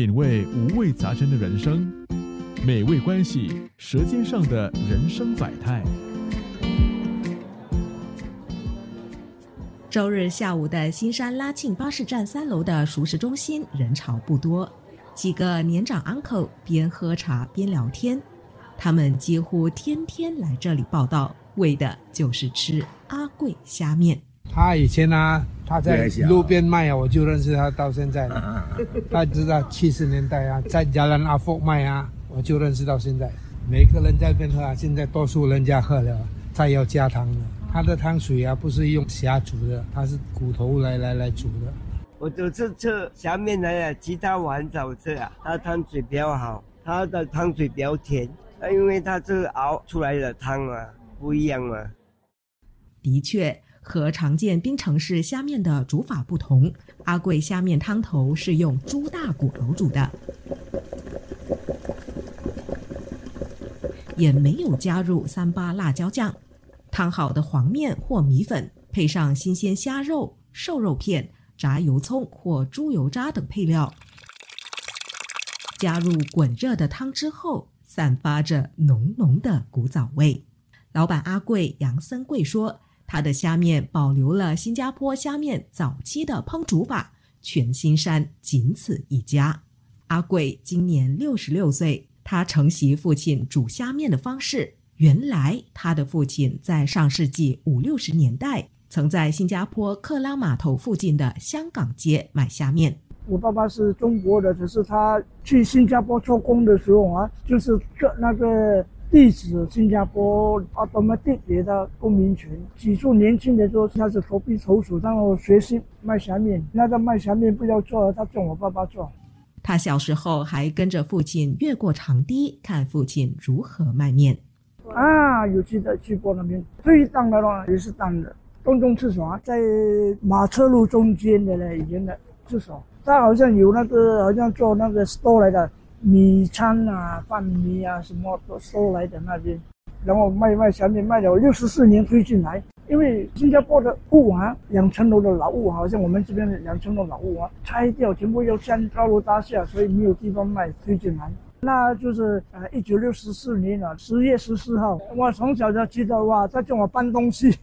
品味五味杂陈的人生，美味关系，舌尖上的人生百态。周日下午的新山拉庆巴士站三楼的熟食中心人潮不多，几个年长 uncle 边喝茶边聊天，他们几乎天天来这里报道，为的就是吃阿贵虾面。他以前呢，他在路边卖啊，我就认识他到现在了。他知道七十年代啊，在加兰阿福卖啊，我就认识到现在。每个人在边喝啊，现在多数人家喝了，再要加汤了。他的汤水啊，不是用虾煮的，他是骨头来来来煮的。我都是吃虾面来的，其他我很少吃啊。它汤水比较好，它的汤水比较甜，因为它是熬出来的汤啊，不一样嘛。的确，和常见槟城市虾面的煮法不同，阿贵虾面汤头是用猪大骨熬煮的，也没有加入三八辣椒酱。汤好的黄面或米粉，配上新鲜虾肉、瘦肉片、炸油葱或猪油渣等配料，加入滚热的汤之后，散发着浓浓的古早味。老板阿贵杨森贵说，他的虾面保留了新加坡虾面早期的烹煮法，全新山仅此一家。阿贵今年六十六岁，他承袭父亲煮虾面的方式。原来他的父亲在上世纪五六十年代，曾在新加坡克拉码头附近的香港街买虾面。我爸爸是中国的，只是他去新加坡做工的时候啊，就是个那个地址新加坡啊，怎么地铁的公民权。起初年轻的时候他是投币投鼠，然后学习卖虾面。那个卖虾面不要做，他叫我爸爸做。他小时候还跟着父亲越过长堤，看父亲如何卖面。啊，有记得去过那边，最大的话也是大的，公共厕所在马车路中间的嘞，以前的厕所，他好像有那个好像做那个 store 来的米餐啊、饭米啊什么都收来的那边，然后卖卖小面卖了六十四年推进来，因为新加坡的屋啊，两层楼的老屋，好像我们这边的两层楼老屋啊，拆掉全部要建高楼大厦，所以没有地方卖推进来。那就是呃，一九六四年了，十月十四号，我从小就记得哇，他叫我搬东西。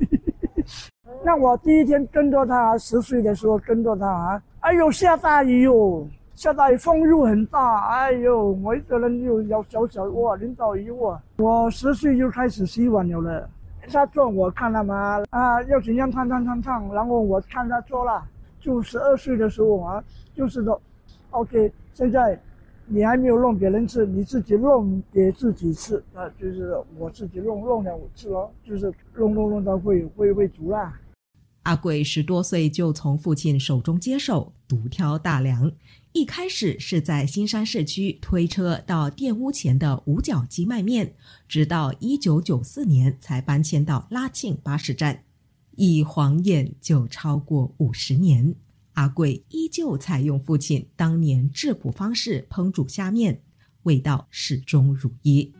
那我第一天跟着他，十岁的时候跟着他啊，哎呦下大雨哟，现在风又很大，哎呦我一个人又要小小哇淋到雨哇，我十岁就开始洗碗了了。他做我看了嘛啊，要怎样烫烫烫烫，然后我看他做了，就十二岁的时候啊，就是说，OK，现在。你还没有弄别人吃，你自己弄给自己吃，啊，就是我自己弄弄了我吃咯，就是弄弄弄到会会会煮啦。阿贵十多岁就从父亲手中接手，独挑大梁。一开始是在新山市区推车到店屋前的五角鸡卖面，直到一九九四年才搬迁到拉庆巴士站，一晃眼就超过五十年。阿贵依旧采用父亲当年质朴方式烹煮虾面，味道始终如一。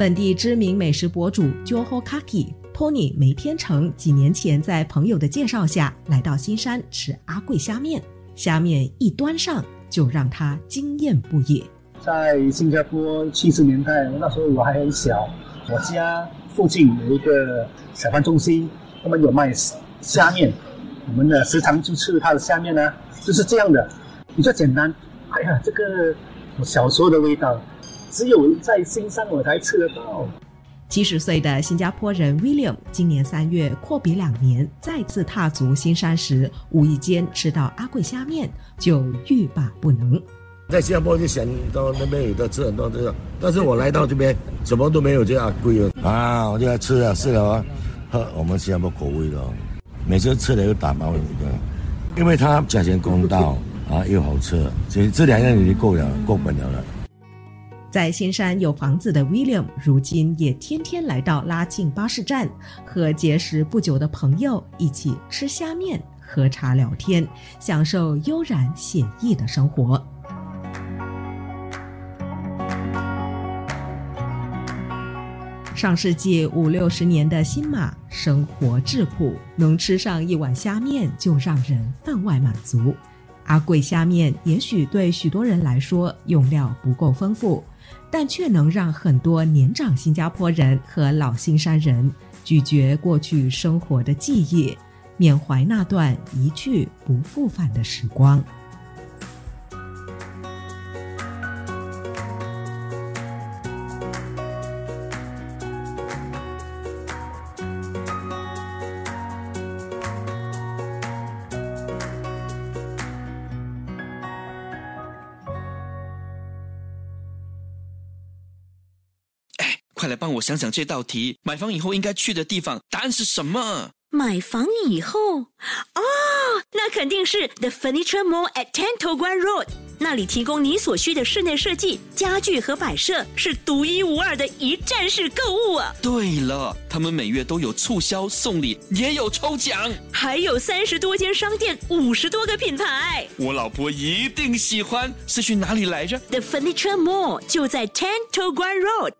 本地知名美食博主 Joho Kaki Tony 梅天成几年前在朋友的介绍下来到新山吃阿贵虾面，虾面一端上就让他惊艳不已。在新加坡七十年代，那时候我还很小，我家附近有一个小贩中心，他们有卖虾面，我们的时常就吃他的虾面呢，就是这样的，比较简单。哎呀，这个我小时候的味道，只有在新山我才吃得到。七十岁的新加坡人 William 今年三月阔别两年，再次踏足新山时，无意间吃到阿贵虾面，就欲罢不能。在新加坡就想到那边有的吃很多这个，但是我来到这边什么都没有这阿贵了啊！我就要吃了吃了，喝我们新加坡口味的，每次吃了又打包一个，因为它价钱公道啊，又好吃，所以这两样已经够了，够本了了。在新山有房子的 William，如今也天天来到拉近巴士站，和结识不久的朋友一起吃虾面、喝茶聊天，享受悠然写意的生活。上世纪五六十年的新马，生活质朴，能吃上一碗虾面就让人分外满足。阿贵虾面也许对许多人来说用料不够丰富。但却能让很多年长新加坡人和老新山人咀嚼过去生活的记忆，缅怀那段一去不复返的时光。快来帮我想想这道题，买房以后应该去的地方，答案是什么？买房以后，哦，那肯定是 The Furniture Mall at t e n t o g u a n Road，那里提供你所需的室内设计、家具和摆设，是独一无二的一站式购物啊！对了，他们每月都有促销、送礼，也有抽奖，还有三十多间商店，五十多个品牌。我老婆一定喜欢。是去哪里来着？The Furniture Mall 就在 t e n t o g u a n Road。